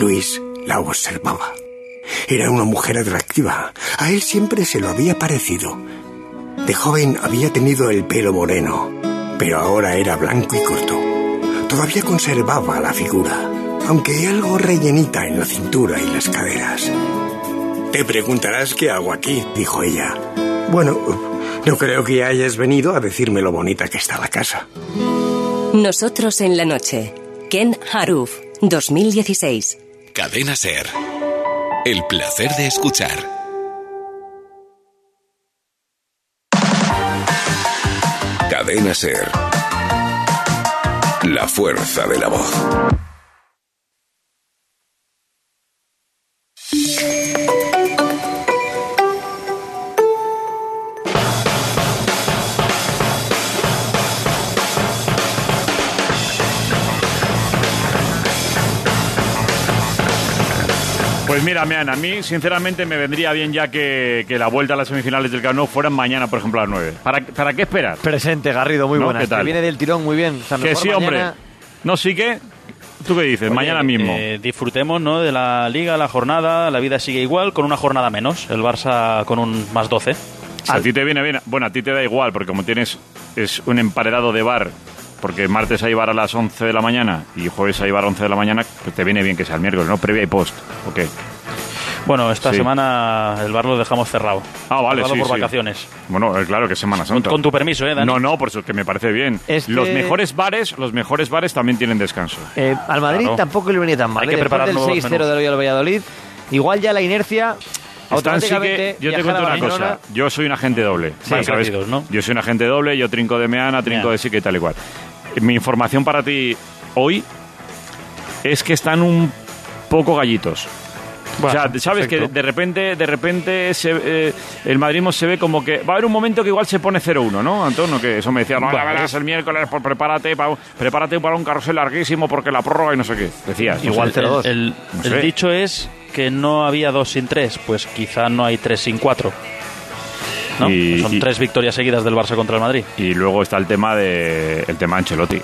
Luis la observaba. Era una mujer atractiva. A él siempre se lo había parecido. De joven había tenido el pelo moreno, pero ahora era blanco y corto. Todavía conservaba la figura, aunque algo rellenita en la cintura y las caderas. Te preguntarás qué hago aquí, dijo ella. Bueno, no creo que hayas venido a decirme lo bonita que está la casa. Nosotros en la noche. Ken Haruf, 2016. Cadena Ser. El placer de escuchar. Cadena Ser. La fuerza de la voz. Pues mira, Mean, a mí sinceramente me vendría bien ya que, que la vuelta a las semifinales del Camp Nou fueran mañana, por ejemplo, a las 9. ¿Para, para qué esperar? Presente, Garrido, muy ¿No? buena. ¿Qué tal? Que viene del tirón muy bien. O sea, Que sí, hombre. No, sí que... ¿Tú qué dices? Oye, mañana mismo. eh, disfrutemos ¿no? de la liga, la jornada, la vida sigue igual, con una jornada menos. El Barça con un más 12. Si a ti te viene bien, bueno, a ti te da igual, porque como tienes es un emparedado de bar, porque martes hay bar a las 11 de la mañana y jueves hay bar a 11 de la mañana, pues te viene bien que sea el miércoles, ¿no? Previa y post, ¿ok? Bueno, esta Sí. semana el bar lo dejamos cerrado. Ah, vale, Cerrado sí, por sí. vacaciones. Bueno, eh, claro que es Semana Santa. Con tu permiso, ¿eh, Dani? No, no, por eso que me parece bien. Este- Los mejores bares, los mejores bares también tienen descanso. Eh, al Madrid Claro. tampoco le venía tan mal. Hay ¿eh? que Después preparar del nuevos 6-0 menús. del Real Valladolid, igual ya la inercia Están sí que, automáticamente yo te cuento una cosa. Yo soy un agente doble. Sí, ¿sabes? parecidos, ¿no? Yo soy un agente doble, yo trinco de Meana, trinco Ya. de Sique y tal y cual. Mi información para ti hoy es que están un poco gallitos. Bueno, o sea, sabes perfecto. que de repente, de repente se, eh, el madridismo se ve como que va a haber un momento que igual se pone 0-1, ¿no, Antonio? Que eso me decía, no, la Bueno, verás el miércoles, pues prepárate para, prepárate para un carrusel larguísimo porque la prórroga y no sé qué. Decías. Igual no sé. 0-2. El, el- No el dicho es que no había dos sin tres, pues quizá no hay tres sin cuatro. ¿No? Y- Son y- tres victorias seguidas del Barça contra el Madrid. Y luego está el tema de el tema Ancelotti.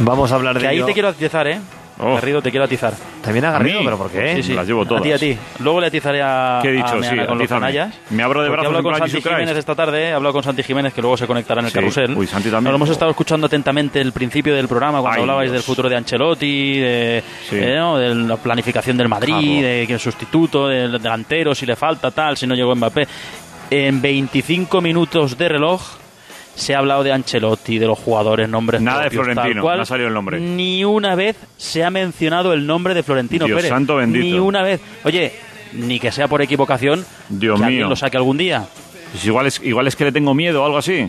Vamos a hablar de Que ahí ello. te quiero atizar, ¿eh? Oh. Garrido, te quiero atizar. También a ¿A Garrido, mí? pero ¿por qué? Sí, sí. las llevo todas. A ti, a ti. Luego le atizaré a. ¿Qué he dicho? a Sí, con los. Me abro de brazos hablo con Santi Christ. Jiménez esta tarde, he hablado con Santi Jiménez, que luego se conectará en el Sí. carrusel. Uy, Santi también. Nos lo hemos estado escuchando atentamente el principio del programa, cuando Ay, hablabais Dios. del futuro de Ancelotti, de, Sí. eh, ¿no? de la planificación del Madrid, Claro. de que el sustituto, del delantero, si le falta tal, si no llegó Mbappé. En 25 minutos de reloj se ha hablado de Ancelotti, de los jugadores, nombres Nada de tal Florentino, cual. no ha salido el nombre. Ni una vez se ha mencionado el nombre de Florentino Dios Pérez. santo bendito. Ni una vez. Oye, ni que sea por equivocación, Dios que alguien mío. lo saque algún día. Pues igual, es, igual es que le tengo miedo o algo así.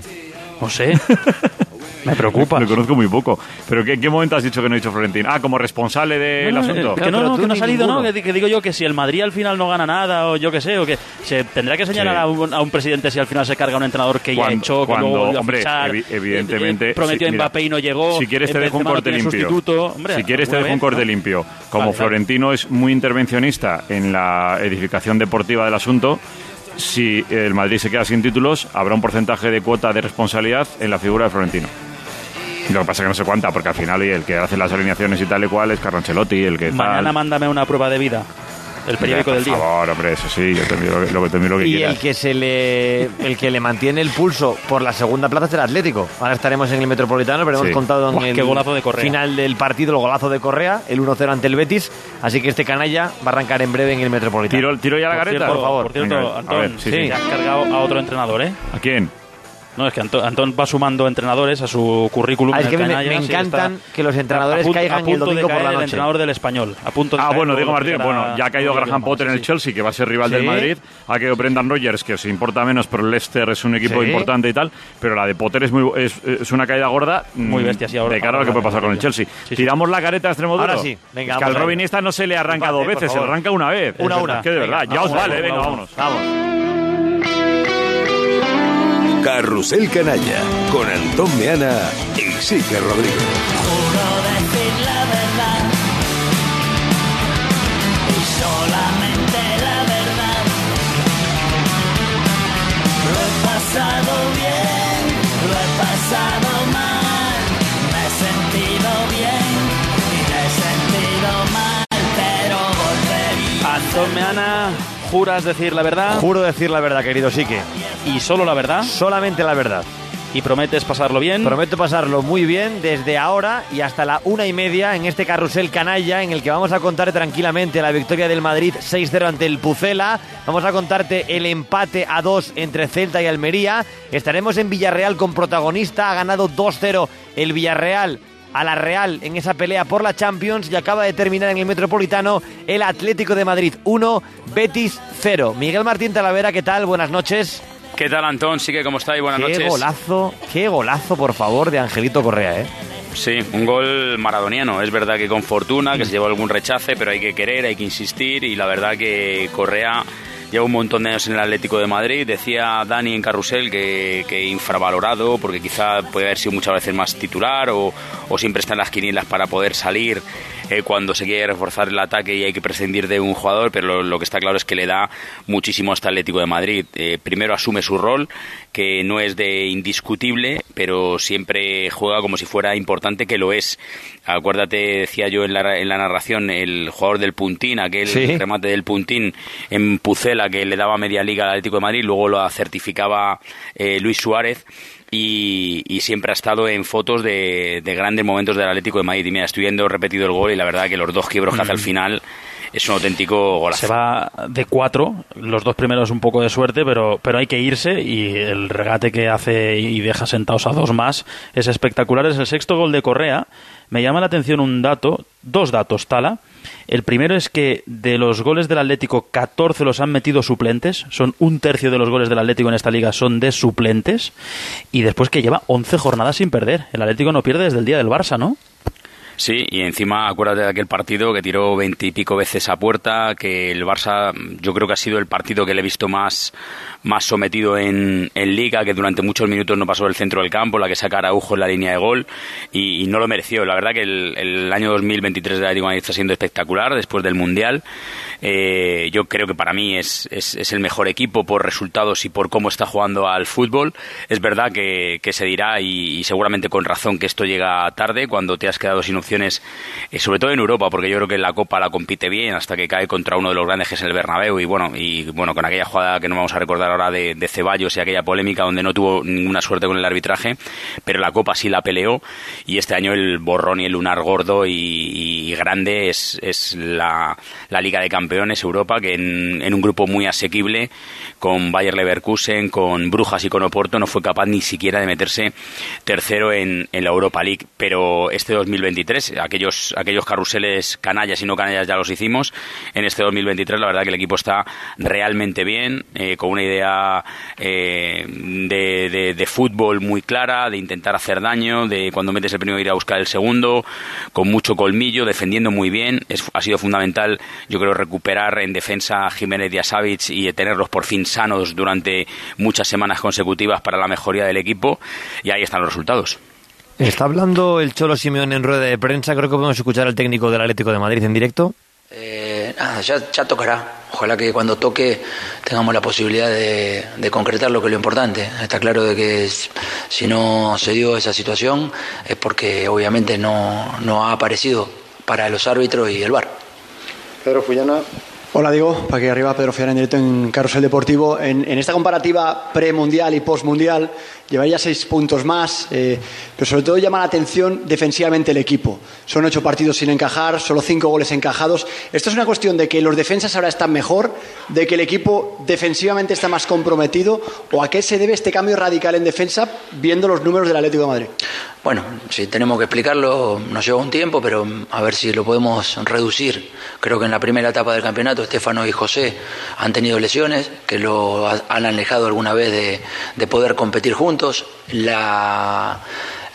No sé. Me preocupa. Le conozco muy poco. ¿Pero qué, qué momento has dicho que no ha dicho Florentino? Ah, como responsable del No, asunto. eh, Que no, no, que no ha salido, ¿no? Que, que digo yo que si el Madrid al final no gana nada o yo qué sé, o que se tendrá que señalar Sí. a, un, a un presidente si al final se carga un entrenador que ya Cuando- echó, que cuando, luego volvió a hombre, fichar, evi- evidentemente, eh, prometió sí, mira, Mbappé y no llegó. Si quieres te eh, dejo un corte limpio. sustituto. Hombre, si quieres te dejo un corte ¿no? limpio. Como Vale, vale. Florentino es muy intervencionista en la edificación deportiva del asunto, si el Madrid se queda sin títulos, habrá un porcentaje de cuota de responsabilidad en la figura de Florentino. Lo que pasa es que no sé cuánta, porque al final y el que hace las alineaciones y tal y cual es Carlo Ancelotti, el que Mañana tal. mándame una prueba de vida. El periódico Por del día. favor, hombre, eso sí, yo te lo, que- te lo que Y quieras. el que se le el que le mantiene el pulso por la segunda plaza es el Atlético. Ahora estaremos en el Metropolitano, pero Sí. hemos contado en el qué golazo de Correa. final del partido el golazo de Correa, el 1-0 ante el Betis, así que este canalla va a arrancar en breve en el Metropolitano. ¿Tiro, tiro ya la Por gareta? cierto, por favor. Por cierto, Venga, a Antón, ver, sí, sí. has cargado a otro entrenador, ¿eh? ¿A quién? No, es que Antón, Antón va sumando entrenadores a su currículum. Ah, es que me- encantan que los entrenadores a punto- caigan a punto el domingo de por caer el noche. entrenador del español. A punto de Ah, caer bueno, por Diego Martínez. Bueno, ya ha caído Graham Potter en el sí. Chelsea, que va a ser rival del. Madrid. Ha caído Brendan Rodgers, que os importa menos, pero el Leicester es un equipo Sí. importante y tal. Pero la de Potter es, muy, es, es una caída gorda. Muy mm, bestia, sí, ahora- De cara a lo que puede pasar con el. Chelsea. Tiramos la careta a extremo duro. Ahora sí. Venga, es que al a Robin ello. esta no se le arranca dos por veces, se arranca una vez. Una, Es una. Que de verdad, ya os vale, venga, vámonos. Vamos. Carrusel Canalla con Antón Meana y Sique Rodríguez. Juro decir la verdad y solamente la verdad. Lo he pasado bien, lo he pasado mal, me he sentido bien y me he sentido mal, pero Antón Meana, ¿juras decir la verdad? Juro decir la verdad, querido Sique. ¿Y solo la verdad? Solamente la verdad. ¿Y prometes pasarlo bien? Prometo pasarlo muy bien desde ahora y hasta la una y media en este carrusel canalla en el que vamos a contar tranquilamente la victoria del Madrid 6-0 ante el Pucela. Vamos a contarte el empate a 2 entre Celta y Almería. Estaremos en Villarreal con protagonista. Ha ganado 2-0 el Villarreal a la Real en esa pelea por la Champions y acaba de terminar en el Metropolitano el Atlético de Madrid 1, Betis 0. Miguel Martín Talavera, ¿qué tal? Buenas noches. ¿Qué tal, Antón? Sí que, ¿cómo estáis? Buenas qué noches. golazo, qué golazo, por favor, de Angelito Correa, ¿eh? Sí, un gol maradoniano. Es verdad que con fortuna, que se llevó algún rechace, pero hay que querer, hay que insistir y la verdad que Correa lleva un montón de años en el Atlético de Madrid. Decía Dani en Carrusel que, que infravalorado, porque quizá puede haber sido muchas veces más titular o, siempre está en las quinielas para poder salir eh, cuando se quiere reforzar el ataque y hay que prescindir de un jugador, pero lo, lo que está claro es que le da muchísimo a este Atlético de Madrid. Eh, primero asume su rol, que no es de indiscutible, pero siempre juega como si fuera importante, que lo es. Acuérdate, decía yo en la, en la narración, el jugador del Puntín, aquel Sí. remate del Puntín en Pucela que le daba media liga al Atlético de Madrid, luego lo certificaba eh, Luis Suárez. Y, y siempre ha estado en fotos de, de grandes momentos del Atlético de Madrid. Y mira, estoy viendo repetido el gol y la verdad que los dos quiebros que hace al final es un auténtico golazo. Se va de cuatro, los dos primeros un poco de suerte, pero, pero hay que irse y el regate que hace y deja sentados a dos más es espectacular. Es el sexto gol de Correa. Me llama la atención un dato, dos datos, Tala. El primero es que de los goles del Atlético, 14 los han metido suplentes. Son un tercio de los goles del Atlético en esta liga son de suplentes. Y después que lleva 11 jornadas sin perder. El Atlético no pierde desde el día del Barça, ¿no? Sí, y encima acuérdate de aquel partido que tiró veintipico veces a puerta, que el Barça yo creo que ha sido el partido que le he visto más, más sometido en, en Liga, que durante muchos minutos no pasó del centro del campo, la que saca Araujo en la línea de gol, y, no lo mereció. La verdad que el, año 2023 del Atlético de Madrid está siendo espectacular después del Mundial. Eh, yo creo que para mí es, es, el mejor equipo por resultados y por cómo está jugando al fútbol. Es verdad que, se dirá, y, y seguramente con razón, que esto llega tarde, cuando te has quedado sin eh, sobre todo en Europa, porque yo creo que la Copa la compite bien hasta que cae contra uno de los grandes que es el Bernabéu. Y bueno, y bueno, con aquella jugada que no vamos a recordar ahora de, de Ceballos y aquella polémica donde no tuvo ninguna suerte con el arbitraje, pero la Copa sí la peleó. Y este año el borrón y el lunar gordo y, y grande es, es la, la Liga de Campeones Europa, que en, en un grupo muy asequible con Bayer Leverkusen, con Brujas y con Oporto no fue capaz ni siquiera de meterse tercero en, en la Europa League, pero este 2023 aquellos, aquellos carruseles canallas y no canallas ya los hicimos. En este 2023 la verdad que el equipo está realmente bien, eh, con una idea eh, de, de, de, fútbol muy clara, de intentar hacer daño, de cuando metes el primero ir a buscar el segundo, con mucho colmillo, defendiendo muy bien. Ha sido fundamental, yo creo, recuperar en defensa a Jiménez y a y tenerlos por fin sanos durante muchas semanas consecutivas para la mejoría del equipo. Y ahí están los resultados. Está hablando el Cholo Simeón en rueda de prensa. Creo que podemos escuchar al técnico del Atlético de Madrid en directo. Eh, nada, ya, ya, tocará. Ojalá que cuando toque tengamos la posibilidad de, de, concretar lo que es lo importante. Está claro de que si no se dio esa situación es porque obviamente no, no ha aparecido para los árbitros y el VAR. Pedro Fullana. Hola Diego, para que arriba Pedro Fiara en directo en Carrusel Deportivo. En, esta comparativa premundial y postmundial llevaría seis puntos más, eh, pero sobre todo llama la atención defensivamente el equipo. Son ocho partidos sin encajar, solo cinco goles encajados. ¿Esto es una cuestión de que los defensas ahora están mejor, de que el equipo defensivamente está más comprometido o a qué se debe este cambio radical en defensa viendo los números del Atlético de Madrid? Bueno, si tenemos que explicarlo, nos lleva un tiempo, pero a ver si lo podemos reducir. Creo que en la primera etapa del campeonato, Estefano y José han tenido lesiones que lo han alejado alguna vez de, de poder competir juntos. La,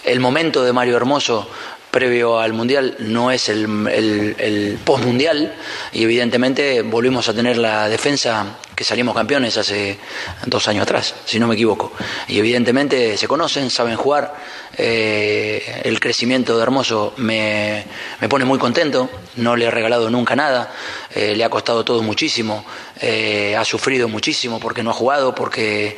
el momento de Mario Hermoso previo al Mundial no es el, el, el post-Mundial y evidentemente volvimos a tener la defensa que salimos campeones hace dos años atrás, si no me equivoco. Y evidentemente se conocen, saben jugar. Eh, el crecimiento de Hermoso me, me, pone muy contento, no le he regalado nunca nada, eh, le ha costado todo muchísimo, eh, ha sufrido muchísimo porque no ha jugado, porque,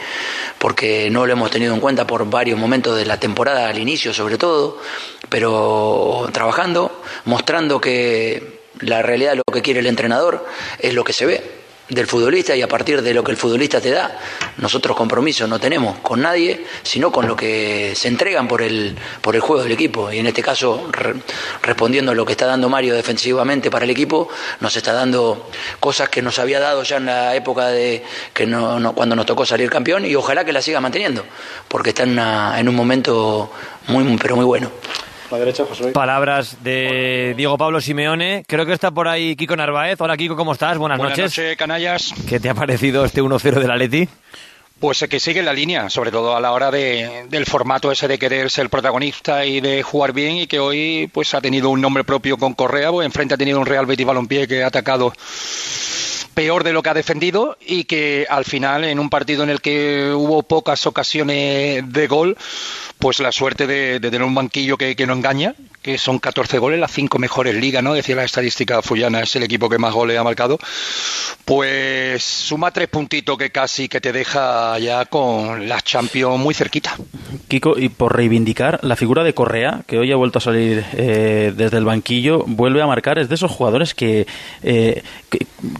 porque no lo hemos tenido en cuenta por varios momentos de la temporada, al inicio sobre todo, pero trabajando, mostrando que La realidad de lo que quiere el entrenador es lo que se ve del futbolista y a partir de lo que el futbolista te da, nosotros compromisos no tenemos con nadie, sino con lo que se entregan por el, por el juego del equipo. Y en este caso, respondiendo a lo que está dando Mario defensivamente para el equipo, nos está dando cosas que nos había dado ya en la época de que no, cuando nos tocó salir campeón y ojalá que la siga manteniendo, porque está en, en un momento muy, pero muy bueno. Palabras de Diego Pablo Simeone. Creo que está por ahí Kiko Narváez. Hola Kiko, ¿cómo estás? Buenas, Buenas noches. noches, canallas. ¿Qué te ha parecido este 1-0 del Atleti? Pues que sigue la línea, sobre todo a la hora de, del formato ese de querer ser protagonista y de jugar bien y que hoy pues ha tenido un nombre propio con Correa, pues enfrente ha tenido un Real Betis Balompié que ha atacado peor de lo que ha defendido y que al final en un partido en el que hubo pocas ocasiones de gol pues la suerte de, tener un banquillo que, no engaña, que son 14 goles, las cinco mejores ligas, ¿no? Decía la estadística Fullana, es el equipo que más goles ha marcado. Pues suma tres puntitos que casi que te deja ya con la Champions muy cerquita. Kiko, y por reivindicar la figura de Correa, que hoy ha vuelto a salir eh, desde el banquillo, vuelve a marcar, es de esos jugadores que, eh,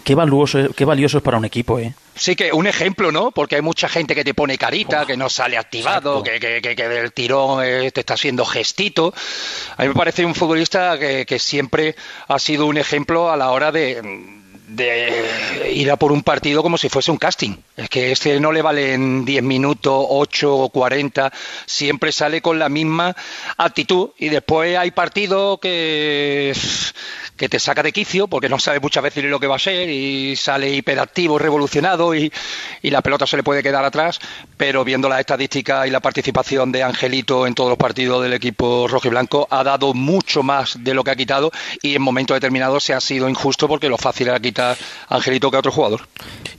qué valioso, qué valioso es para un equipo, ¿eh? Sí, que un ejemplo, ¿no? Porque hay mucha gente que te pone carita, que no sale activado, que, que, que, del tirón eh, te está haciendo gestito. A mí me parece un futbolista que, siempre ha sido un ejemplo a la hora de, de ir a por un partido como si fuese un casting. Es que este no le vale en 10 minutos, 8 o 40, siempre sale con la misma actitud y después hay partidos que que te saca de quicio porque no sabe muchas veces lo que va a ser y sale hiperactivo, revolucionado y, y la pelota se le puede quedar atrás, pero viendo las estadísticas y la participación de Angelito en todos los partidos del equipo rojo y blanco ha dado mucho más de lo que ha quitado y en momentos determinados se ha sido injusto porque lo fácil era quitar a Angelito que a otro jugador.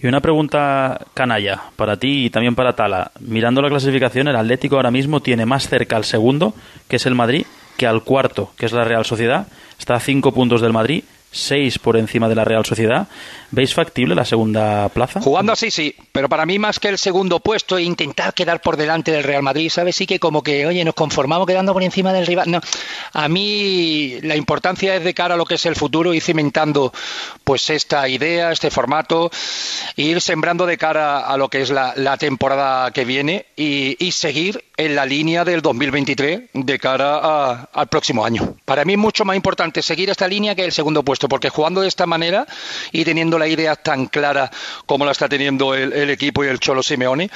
Y una pregunta canalla para ti y también para Tala. Mirando la clasificación, el Atlético ahora mismo tiene más cerca al segundo, que es el Madrid, que al cuarto, que es la Real Sociedad. Está a cinco puntos del Madrid seis por encima de la Real Sociedad. ¿Veis factible la segunda plaza? Jugando así, sí, pero para mí más que el segundo puesto e intentar quedar por delante del Real Madrid, ¿sabes? Sí que como que, oye, nos conformamos quedando por encima del rival. No, a mí la importancia es de cara a lo que es el futuro, ir cimentando pues esta idea, este formato, ir sembrando de cara a lo que es la, temporada que viene y, seguir en la línea del 2023 de cara al próximo año. Para mí es mucho más importante seguir esta línea que el segundo puesto porque jugando de esta manera y teniendo la idea tan clara como la está teniendo el, equipo y el Cholo Simeone,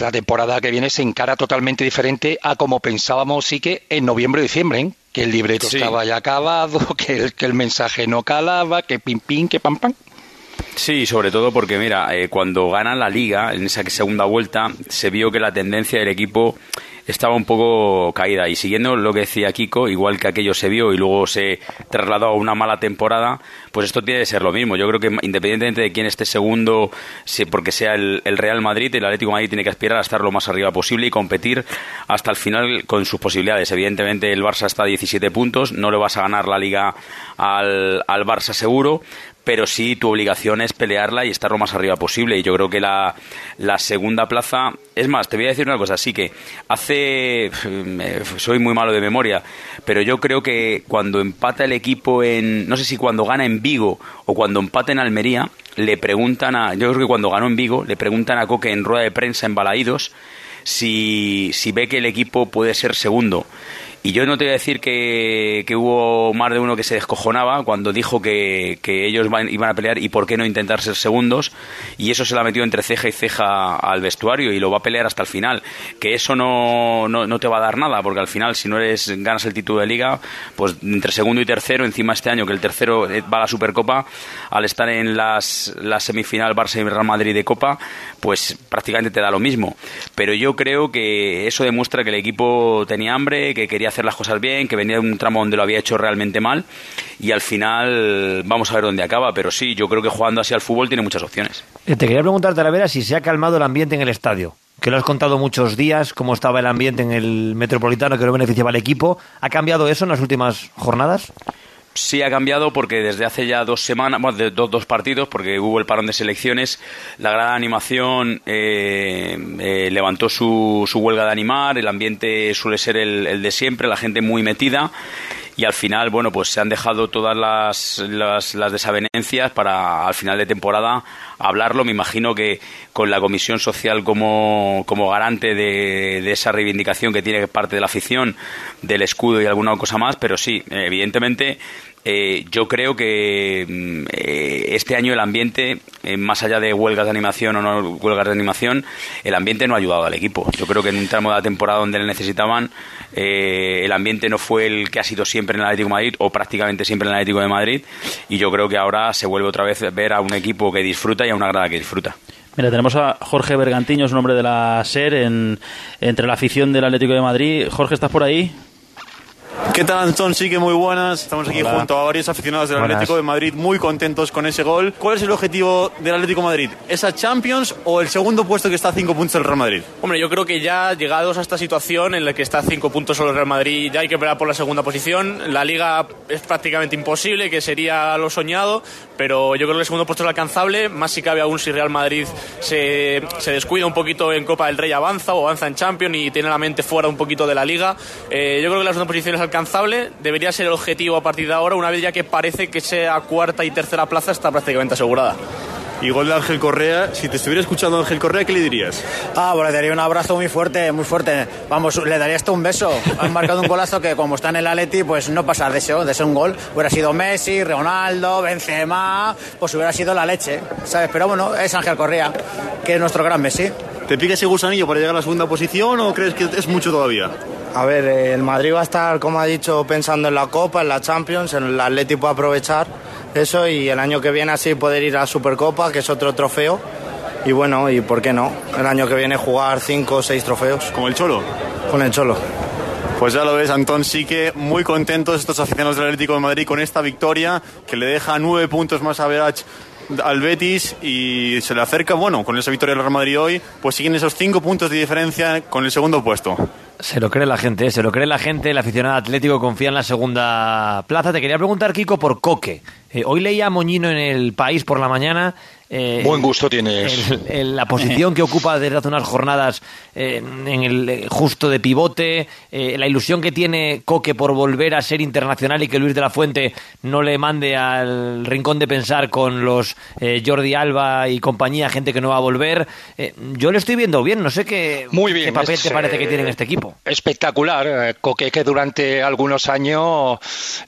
la temporada que viene se encara totalmente diferente a como pensábamos sí que en noviembre y diciembre, ¿eh? que el libreto estaba ya acabado, que el, que el mensaje no calaba, que pim pim, que pam pam. Sí, sobre todo porque, mira, eh, cuando ganan la liga, en esa segunda vuelta, se vio que la tendencia del equipo estaba un poco caída. Y siguiendo lo que decía Kiko, igual que aquello se vio y luego se trasladó a una mala temporada, pues esto tiene que ser lo mismo. Yo creo que independientemente de quién esté segundo, porque sea el, Real Madrid, el Atlético Madrid tiene que aspirar a estar lo más arriba posible y competir hasta el final con sus posibilidades. Evidentemente el Barça está a 17 puntos, no le vas a ganar la liga al, al Barça seguro, pero sí tu obligación es pelearla y estar lo más arriba posible. Y yo creo que la, la segunda plaza, es más, te voy a decir una cosa, sí que hace, soy muy malo de memoria, pero yo creo que cuando empata el equipo en, no sé si cuando gana en Vigo o cuando empata en Almería, le preguntan a, yo creo que cuando ganó en Vigo, le preguntan a Coque en rueda de prensa en Balaídos si, si ve que el equipo puede ser segundo. Y yo no te voy a decir que, hubo más de uno que se descojonaba cuando dijo que, ellos iban a pelear y por qué no intentar ser segundos. Y eso se la metió entre ceja y ceja al vestuario y lo va a pelear hasta el final. Que eso no, no, te va a dar nada, porque al final, si no eres ganas el título de liga, pues entre segundo y tercero, encima este año que el tercero eh, va a la Supercopa, al estar en las, la semifinal Barça y Real Madrid de Copa, pues prácticamente te da lo mismo. Pero yo creo que eso demuestra que el equipo tenía hambre, que quería hacer las cosas bien, que venía de un tramo donde lo había hecho realmente mal y al final vamos a ver dónde acaba, pero sí, yo creo que jugando así al fútbol tiene muchas opciones. Eh, te quería preguntarte, la vera, si se ha calmado el ambiente en el estadio que lo has contado muchos días, cómo estaba el ambiente en el Metropolitano, que lo beneficiaba al equipo. ¿Ha cambiado eso en las últimas jornadas? Sí ha cambiado porque desde hace ya dos semanas, bueno, de dos, dos partidos, porque hubo el parón de selecciones, la gran animación eh, eh, levantó su, su, huelga de animar, el ambiente suele ser el, el de siempre, la gente muy metida y al final, bueno, pues se han dejado todas las, las, las desavenencias para al final de temporada hablarlo. Me imagino que con la Comisión Social como, como garante de, de esa reivindicación que tiene parte de la afición, del escudo y alguna cosa más, pero sí, evidentemente eh, yo creo que mm, eh, este año el ambiente, eh, más allá de huelgas de animación o no huelgas de animación, el ambiente no ha ayudado al equipo. Yo creo que en un tramo de la temporada donde le necesitaban, el ambiente no fue el que ha sido siempre en el Atlético Madrid o prácticamente siempre en el Atlético de Madrid. Y yo creo que ahora se vuelve otra vez a ver a un equipo que disfruta y a una grada que disfruta. Mira, tenemos a Jorge Bergantiño, es un hombre de la SER, en, entre la afición del Atlético de Madrid. Jorge, ¿estás por ahí? ¿Qué tal, Antón? Sí que muy buenas. Estamos aquí junto a varios aficionados del Atlético de Madrid, muy contentos con ese gol. ¿Cuál es el objetivo del Atlético de Madrid? ¿Esa Champions o el segundo puesto que está a cinco puntos del Real Madrid? Hombre, yo creo que ya llegados a esta situación en la que está a cinco puntos solo el Real Madrid, ya hay que pelear por la segunda posición. La Liga es prácticamente imposible, que sería lo soñado, pero yo creo que el segundo puesto es alcanzable. Más si cabe aún si Real Madrid se, se descuida un poquito en Copa del Rey, avanza o avanza en Champions y tiene la mente fuera un poquito de la Liga. Eh, yo creo que la segunda posición es alcanzable, debería ser el objetivo a partir de ahora, una vez ya que parece que sea cuarta y tercera plaza está prácticamente asegurada. Y gol de Ángel Correa, si te estuviera escuchando Ángel Correa, ¿qué le dirías? Ah, pues le daría un abrazo muy fuerte, muy fuerte. Vamos, le daría hasta un beso. Han marcado un golazo que como está en el Atleti, pues no pasa de eso, de ser un gol. Hubiera sido Messi, Ronaldo, Benzema, pues hubiera sido la leche, ¿sabes? Pero bueno, es Ángel Correa, que es nuestro gran Messi. ¿Te pica ese gusanillo para llegar a la segunda posición o crees que es mucho todavía? A ver, eh, el Madrid va a estar, como ha dicho, pensando en la Copa, en la Champions, en el Atlético puede aprovechar eso y el año que viene así poder ir a la Supercopa, que es otro trofeo. Y bueno, ¿y por qué no? El año que viene jugar cinco o seis trofeos. ¿Como el Cholo? Con el Cholo. Pues ya lo ves, Antón, sí que muy contentos estos aficionados del Atlético de Madrid con esta victoria que le deja nueve puntos más a Verach al Betis y se le acerca, bueno, con esa victoria del Real Madrid hoy, pues siguen esos cinco puntos de diferencia con el segundo puesto. Se lo cree la gente, ¿eh? se lo cree la gente, el aficionado atlético confía en la segunda plaza. Te quería preguntar, Kiko, por Coque. Eh, hoy leía a Moñino en el país por la mañana. Eh, Buen gusto tienes. el- el- la posición que ocupa desde hace unas jornadas eh, en el eh, justo de pivote, la ilusión que tiene Coque por volver a ser internacional y que Luis de la Fuente no le mande al rincón de pensar con los Jordi Alba y compañía, gente que no va a volver. Yo le estoy viendo bien, no sé qué, Muy bien, qué papel es, te parece que tiene en este equipo. Espectacular. Coque que durante algunos años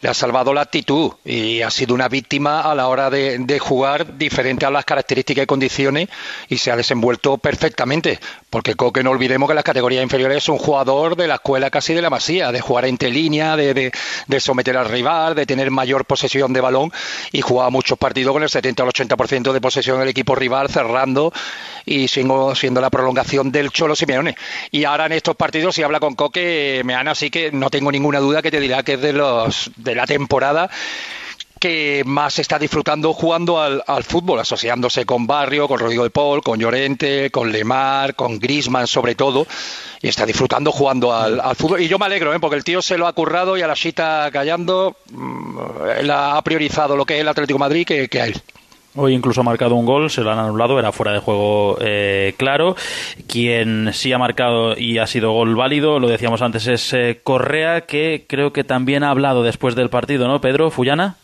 le ha salvado la actitud y ha sido una víctima a la hora de, de jugar diferente a las características y condiciones y se ha desenvuelto perfectamente. Porque Coque no olvidemos que las categorías inferiores es un jugador de la escuela casi de la masía, de jugar entre línea, de, someter al rival, de tener mayor posesión de balón y jugaba muchos partidos con el 70 al 80% de posesión del equipo rival cerrando y siendo, siendo la prolongación del Cholo Simeone. Y ahora en estos partidos, si habla con Coque, me así que no tengo ninguna duda que te dirá que es de los de la temporada que más está disfrutando jugando al, fútbol, asociándose con Barrio, con Rodrigo de Paul, con Llorente, con Lemar, con Grisman sobre todo, y está disfrutando jugando al, fútbol. Y yo me alegro, ¿eh? porque el tío se lo ha currado y a la chita callando, mm, él ha priorizado lo que es el Atlético Madrid que, que a él. Hoy incluso ha marcado un gol, se lo han anulado, era fuera de juego eh, claro. Quien sí ha marcado y ha sido gol válido, lo decíamos antes, es eh, Correa, que creo que también ha hablado después del partido, ¿no, Pedro? ¿Fullana?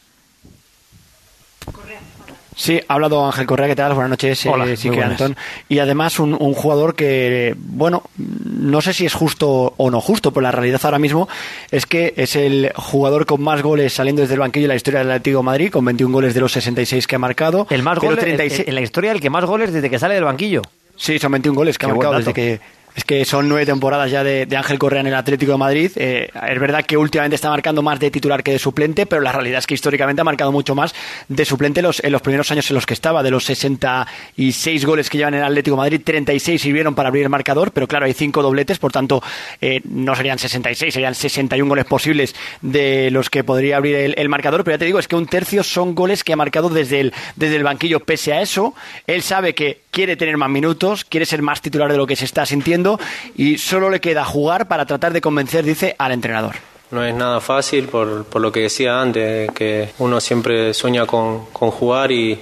Sí, ha hablado Ángel Correa, ¿qué tal? Buenas noches, eh, Hola, sí que. Antón. Y además un, un jugador que, bueno, no sé si es justo o no justo, pero la realidad ahora mismo es que es el jugador con más goles saliendo desde el banquillo en la historia del Atlético de Madrid, con 21 goles de los 66 que ha marcado. El más goles 36 en la historia, el que más goles desde que sale del banquillo. Sí, son 21 goles que ha Qué marcado desde que... Es que son nueve temporadas ya de, Ángel Correa en el Atlético de Madrid. Eh, es verdad que últimamente está marcando más de titular que de suplente, pero la realidad es que históricamente ha marcado mucho más de suplente los, en los primeros años en los que estaba. De los 66 goles que llevan en el Atlético de Madrid, 36 sirvieron para abrir el marcador, pero claro, hay cinco dobletes, por tanto, eh, no serían 66, serían 61 goles posibles de los que podría abrir el, el marcador. Pero ya te digo, es que un tercio son goles que ha marcado desde el, desde el banquillo. Pese a eso, él sabe que quiere tener más minutos, quiere ser más titular de lo que se está sintiendo y solo le queda jugar para tratar de convencer, dice, al entrenador. No es nada fácil por, por lo que decía antes, que uno siempre sueña con, con jugar y,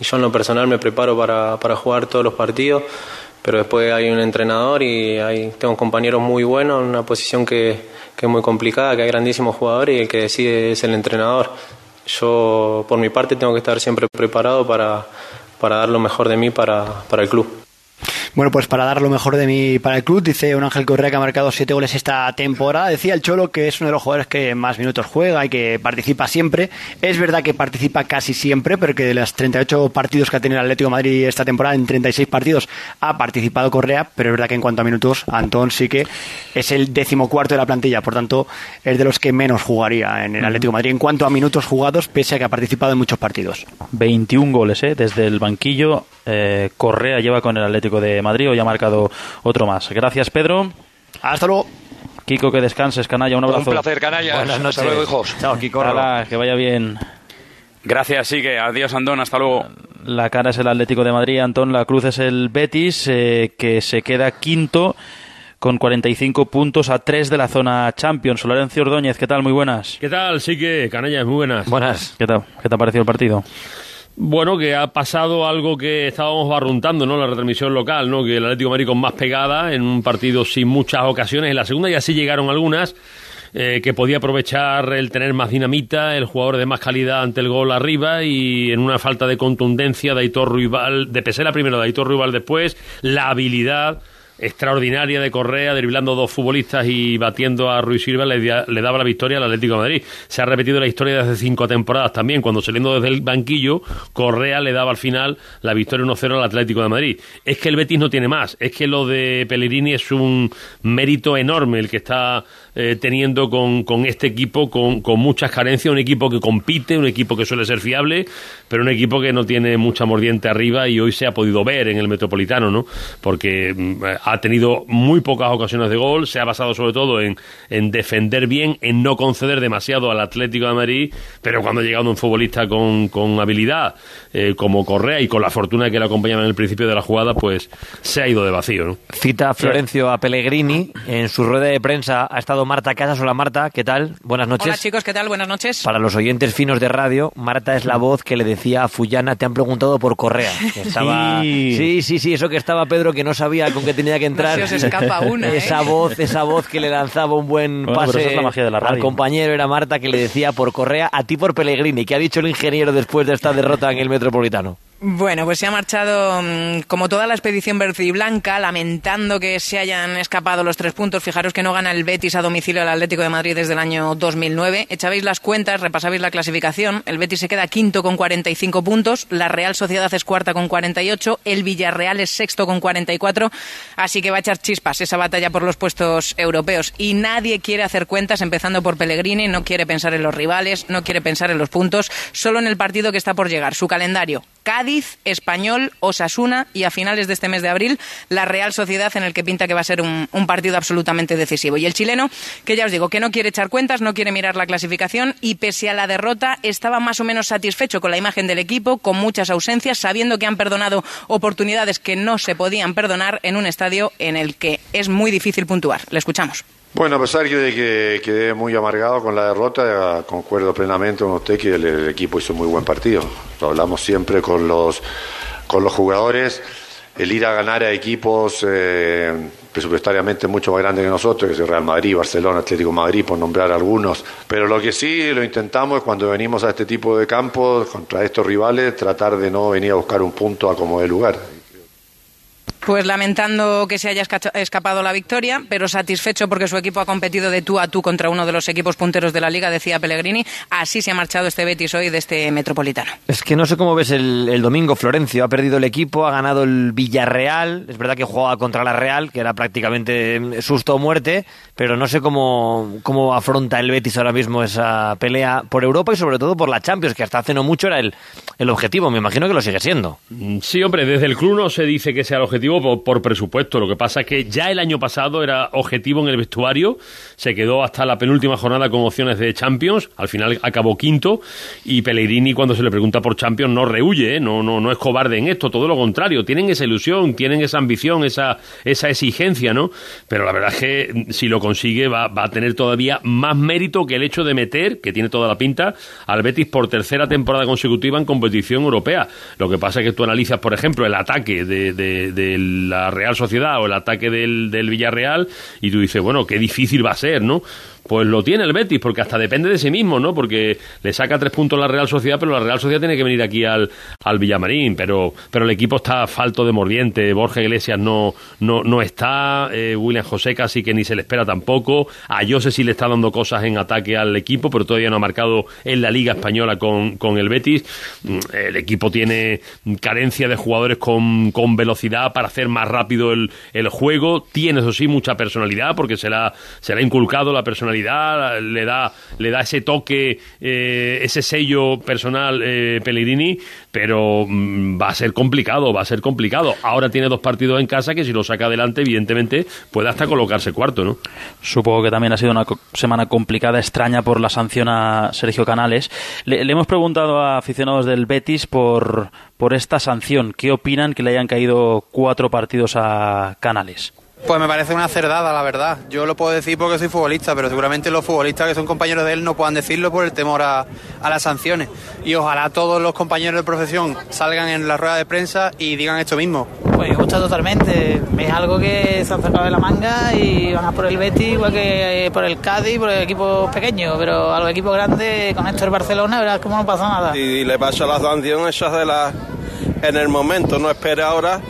yo en lo personal me preparo para, para jugar todos los partidos, pero después hay un entrenador y hay, tengo compañeros muy buenos en una posición que, que es muy complicada, que hay grandísimos jugadores y el que decide es el entrenador. Yo, por mi parte, tengo que estar siempre preparado para, para dar lo mejor de mí para, para el club. Bueno, pues para dar lo mejor de mí para el club, dice un Ángel Correa que ha marcado siete goles esta temporada. Decía el Cholo que es uno de los jugadores que más minutos juega y que participa siempre. Es verdad que participa casi siempre, pero que de los 38 partidos que ha tenido el Atlético de Madrid esta temporada, en 36 partidos ha participado Correa, pero es verdad que en cuanto a minutos, Antón sí que es el decimocuarto de la plantilla, por tanto, es de los que menos jugaría en el Atlético de Madrid en cuanto a minutos jugados, pese a que ha participado en muchos partidos. 21 goles, ¿eh? Desde el banquillo, eh, Correa lleva con el Atlético de Madrid, hoy ha marcado otro más. Gracias, Pedro. Hasta luego. Kiko, que descanses, canalla, un abrazo. Un placer. Buenas noches. Hasta luego, hijos. Chao, Kiko. Hala, que vaya bien. Gracias, sí que adiós Andón, hasta luego. La cara es el Atlético de Madrid, Antón, la cruz es el Betis, eh, que se queda quinto con 45 puntos a 3 de la zona Champions. Lorenzo Ordóñez, ¿qué tal? Muy buenas. ¿Qué tal? Sí que, canallas, muy buenas. Buenas. ¿Qué tal? ¿Qué te ha parecido el partido? Bueno, que ha pasado algo que estábamos barruntando, ¿no? La retransmisión local, ¿no? Que el Atlético de más pegada en un partido sin muchas ocasiones. En la segunda ya sí llegaron algunas. eh, que podía aprovechar el tener más dinamita, el jugador de más calidad ante el gol arriba y en una falta de contundencia de Aitor Ruibal, de Pesela primero, de Aitor Ruibal después, la habilidad extraordinaria de Correa, driblando dos futbolistas y batiendo a Ruiz Silva, le, da- le daba la victoria al Atlético de Madrid. Se ha repetido la historia de hace cinco temporadas también, cuando saliendo desde el banquillo, Correa le daba al final la victoria 1-0 al Atlético de Madrid. Es que el Betis no tiene más, es que lo de Pellegrini es un mérito enorme el que está eh, teniendo con, con este equipo, con, con muchas carencias, un equipo que compite, un equipo que suele ser fiable, pero un equipo que no tiene mucha mordiente arriba y hoy se ha podido ver en el Metropolitano, ¿no? Porque mm, ha tenido muy pocas ocasiones de gol, se ha basado sobre todo en, en defender bien, en no conceder demasiado al Atlético de Madrid, pero cuando ha llegado un futbolista con, con habilidad, eh, como Correa y con la fortuna que le acompañaba en el principio de la jugada, pues se ha ido de vacío, ¿no? Cita Florencio a Pellegrini. En su rueda de prensa ha estado Marta Casas. Hola Marta, ¿qué tal? Buenas noches. Hola chicos, ¿qué tal? Buenas noches. Para los oyentes finos de radio, Marta es la voz que le decía a Fullana, te han preguntado por Correa. Que estaba... Sí. sí, sí, sí, eso que estaba Pedro que no sabía con qué tenía que entrar. No se os escapa una, ¿eh? Esa voz, esa voz que le lanzaba un buen Bueno, pero pase esa es la magia de la al compañero era Marta que le decía por Correa, a ti por Pellegrini. ¿Qué ha dicho el ingeniero después de esta derrota en el Metropolitano? Bueno, pues se ha marchado mm, como toda la expedición verde y blanca, lamentando que se hayan escapado los tres puntos. Fijaros que no gana el Betis a domicilio al Atlético de Madrid desde el año 2009. Echabais las cuentas, repasabais la clasificación. El Betis se queda quinto con 45 puntos, la Real Sociedad es cuarta con 48, el Villarreal es sexto con 44. Así que va a echar chispas esa batalla por los puestos europeos. Y nadie quiere hacer cuentas, empezando por Pellegrini, no quiere pensar en los rivales, no quiere pensar en los puntos, solo en el partido que está por llegar, su calendario. Cádiz, Español, Osasuna y a finales de este mes de abril la Real Sociedad en el que pinta que va a ser un, un partido absolutamente decisivo. Y el chileno, que ya os digo, que no quiere echar cuentas, no quiere mirar la clasificación y pese a la derrota estaba más o menos satisfecho con la imagen del equipo, con muchas ausencias, sabiendo que han perdonado oportunidades que no se podían perdonar en un estadio en el que es muy difícil puntuar. Le escuchamos. Bueno, a pesar de que quedé muy amargado con la derrota, concuerdo plenamente con usted que el, equipo hizo un muy buen partido. Lo hablamos siempre con los, con los jugadores. El ir a ganar a equipos eh, presupuestariamente mucho más grandes que nosotros, que es Real Madrid, Barcelona, Atlético Madrid, por nombrar algunos. Pero lo que sí lo intentamos es cuando venimos a este tipo de campos, contra estos rivales, tratar de no venir a buscar un punto a como de lugar. Pues lamentando que se haya escapado la victoria, pero satisfecho porque su equipo ha competido de tú a tú contra uno de los equipos punteros de la liga, decía Pellegrini. Así se ha marchado este Betis hoy de este Metropolitano. Es que no sé cómo ves el, el domingo, Florencio. Ha perdido el equipo, ha ganado el Villarreal. Es verdad que jugaba contra la Real, que era prácticamente susto o muerte, pero no sé cómo, cómo afronta el Betis ahora mismo esa pelea por Europa y sobre todo por la Champions, que hasta hace no mucho era el, el objetivo. Me imagino que lo sigue siendo. Sí, hombre, desde el club no se dice que sea el objetivo por, presupuesto. Lo que pasa es que ya el año pasado era objetivo en el vestuario. Se quedó hasta la penúltima jornada con opciones de Champions. Al final acabó quinto. Y Pellegrini, cuando se le pregunta por Champions, no rehuye, ¿eh? no, no, no es cobarde en esto. Todo lo contrario. Tienen esa ilusión, tienen esa ambición, esa, esa exigencia, ¿no? Pero la verdad es que mm, si lo consigue va, va a tener todavía más mérito que el hecho de meter, que tiene toda la pinta, al Betis por tercera temporada consecutiva en competición europea. Lo que pasa es que tú analizas, por ejemplo, el ataque de- de- del el- la Real Sociedad o el ataque del, del Villarreal y tú dices, bueno, qué difícil va a ser, ¿no? Pues lo tiene el Betis, porque hasta depende de sí mismo, ¿no? Porque le saca tres puntos la Real Sociedad, pero la Real Sociedad tiene que venir aquí al, al Villamarín, pero, pero el equipo está falto de mordiente, Borja Iglesias no, no, no está, eh, William José casi que ni se le espera tampoco, a Jose sí le está dando cosas en ataque al equipo, pero todavía no ha marcado en la Liga Española con, con el Betis. Mm, El equipo tiene carencia de jugadores con, con velocidad para hacer más rápido el, el juego, tiene eso sí mucha personalidad, porque se le ha, se le ha inculcado la personalidad, le da, le da ese toque, eh, ese sello personal eh, Pellegrini, pero mm, va a ser complicado, va a ser complicado. Ahora tiene dos partidos en casa que si lo saca adelante, evidentemente, puede hasta colocarse cuarto, ¿no? Supongo que también ha sido una semana complicada, extraña por la sanción a Sergio Canales. Le, le hemos preguntado a aficionados del Betis por, por esta sanción. ¿Qué opinan que le hayan caído cuatro partidos a Canales? Pues me parece una cerdada, la verdad. Yo lo puedo decir porque soy futbolista, pero seguramente los futbolistas que son compañeros de él no puedan decirlo por el temor a, a las sanciones. Y ojalá todos los compañeros de profesión salgan en la rueda de prensa y digan esto mismo. Pues me gusta totalmente. Es algo que se han sacado de la manga y van a por el Betis igual que eh, por el Cádiz, por el equipo pequeño. Pero a los equipos grandes, con esto el Barcelona, verás cómo no pasa nada. y le pasa la sanción esa de la en el momento, no espere ahora,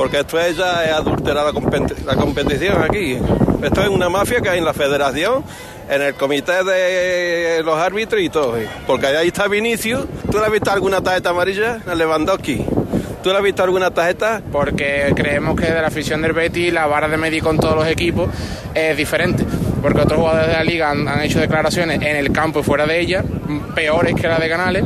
porque esto es ya es adulterar la, competi- la competición aquí. Esto es una mafia que hay en la federación, en el comité de los árbitros y todo. Porque ahí está Vinicius. ¿Tú le has visto alguna tarjeta amarilla? El Lewandowski. ¿Tú le has visto alguna tarjeta? porque creemos que de la afición del Betis la vara de medir con todos los equipos es diferente. Porque otros jugadores de la liga han hecho declaraciones en el campo y fuera de ella, peores que la de Canales,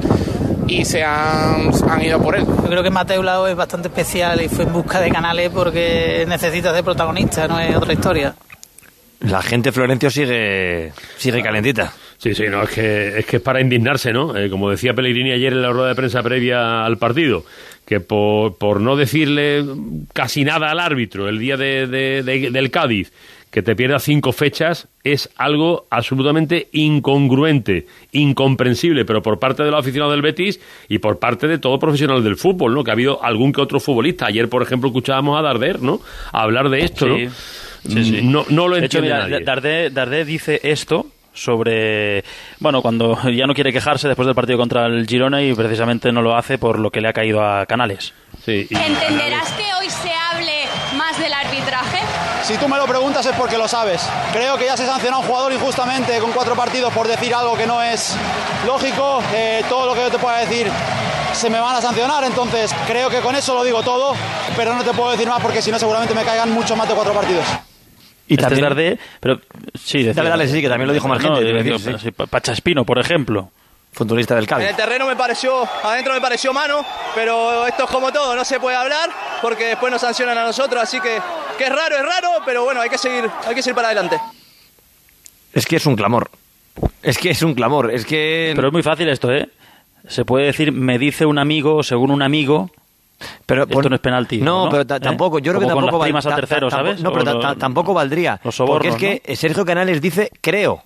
y se han, han ido por él. Yo creo que Mateo Lao es bastante especial y fue en busca de canales porque necesita ser protagonista, no es otra historia. La gente Florencio sigue, sigue calentita. Sí, sí, no, es que es, que es para indignarse, ¿no? Eh, como decía Pellegrini ayer en la rueda de prensa previa al partido, que por, por no decirle casi nada al árbitro el día de, de- de- del Cádiz, que te pierda cinco fechas, es algo absolutamente incongruente, incomprensible, pero por parte de los aficionados del Betis y por parte de todo profesional del fútbol, ¿no? Que ha habido algún que otro futbolista. Ayer, por ejemplo, escuchábamos a Darder, ¿no? A hablar de esto, Sí. ¿no? Sí, sí. No, no lo De hecho, entiende mira, nadie. Dardé, Dardé dice esto sobre, bueno, cuando ya no quiere quejarse después del partido contra el Girona y precisamente no lo hace por lo que le ha caído a Canales. Sí, ¿Entenderás que hoy se Si tú me lo preguntas es porque lo sabes. Creo que ya se sanciona a un jugador injustamente con cuatro partidos por decir algo que no es lógico. Eh, todo lo que yo te pueda decir se me van a sancionar, entonces creo que con eso lo digo todo, pero no te puedo decir más porque si no seguramente me caigan mucho más de cuatro partidos. Y este es Dardé, pero sí, decía- Dale, dale, sí, que también lo dijo más No, gente, te iba a decir, no, sí, Pachaspino, por ejemplo. Futbolista del En Cádiz. el terreno me pareció, adentro me pareció mano, pero esto es como todo, no se puede hablar porque después nos sancionan a nosotros, así que, que es raro, es raro, pero bueno, hay que seguir, hay que seguir para adelante. Es que es un clamor. Es que es un clamor. Es que. Pero es muy fácil esto, ¿eh? Se puede decir, me dice un amigo, según un amigo. Pero esto no es penalti. No, pero ¿Eh? tampoco, yo creo que Como tampoco las primas val- al ta- tercero, ¿sabes? No, pero lo- tampoco valdría. sobornos, porque es que Sergio Canales dice creo.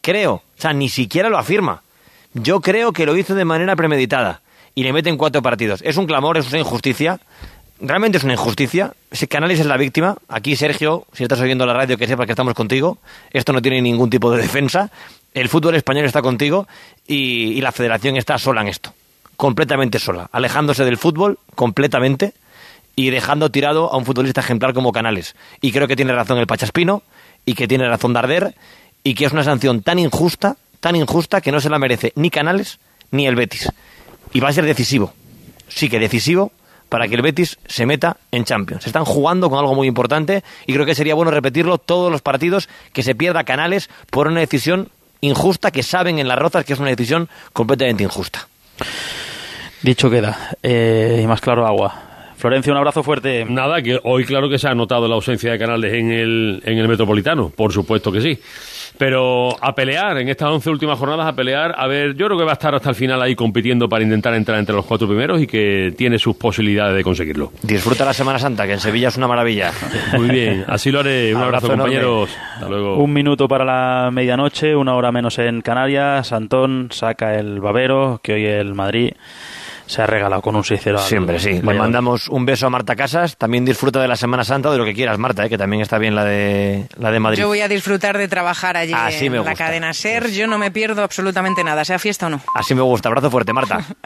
Creo. O sea, ni siquiera lo afirma. Yo creo que lo hizo de manera premeditada. Y le meten cuatro partidos. Es un clamor, es una injusticia. Realmente es una injusticia. Si Canales es la víctima, aquí Sergio, si estás oyendo la radio, que sepas que estamos contigo. Esto no tiene ningún tipo de defensa. El fútbol español está contigo y, y la federación está sola en esto. Completamente sola. Alejándose del fútbol completamente y dejando tirado a un futbolista ejemplar como Canales. Y creo que tiene razón el Pachaspino y que tiene razón Darder y que es una sanción tan injusta, tan injusta que no se la merece ni Canales ni el Betis. Y va a ser decisivo. Sí que decisivo para que el Betis se meta en Champions. Se están jugando con algo muy importante y creo que sería bueno repetirlo todos los partidos que se pierda Canales por una decisión injusta que saben en las rozas que es una decisión completamente injusta. Dicho queda. Eh, y más claro agua. Florencio, un abrazo fuerte. Nada, que hoy claro que se ha notado la ausencia de Canales en el, en el Metropolitano, por supuesto que sí. Pero a pelear, en estas 11 últimas jornadas, a pelear, a ver, yo creo que va a estar hasta el final ahí compitiendo para intentar entrar entre los cuatro primeros y que tiene sus posibilidades de conseguirlo. Disfruta la Semana Santa, que en Sevilla es una maravilla. Muy bien, así lo haré. Un abrazo, compañeros. Hasta luego. Un minuto para la medianoche, una hora menos en Canarias. Antón saca el babero, que hoy el Madrid se ha regalado con un 6-0. al Siempre, sí. Le mandamos un beso a Marta Casas. También disfruta de la Semana Santa o de lo que quieras, Marta, ¿eh? que también está bien la de, la de Madrid. Yo voy a disfrutar de trabajar allí Así en me la cadena SER. Yo no me pierdo absolutamente nada, sea fiesta o no. Así me gusta. Abrazo fuerte, Marta.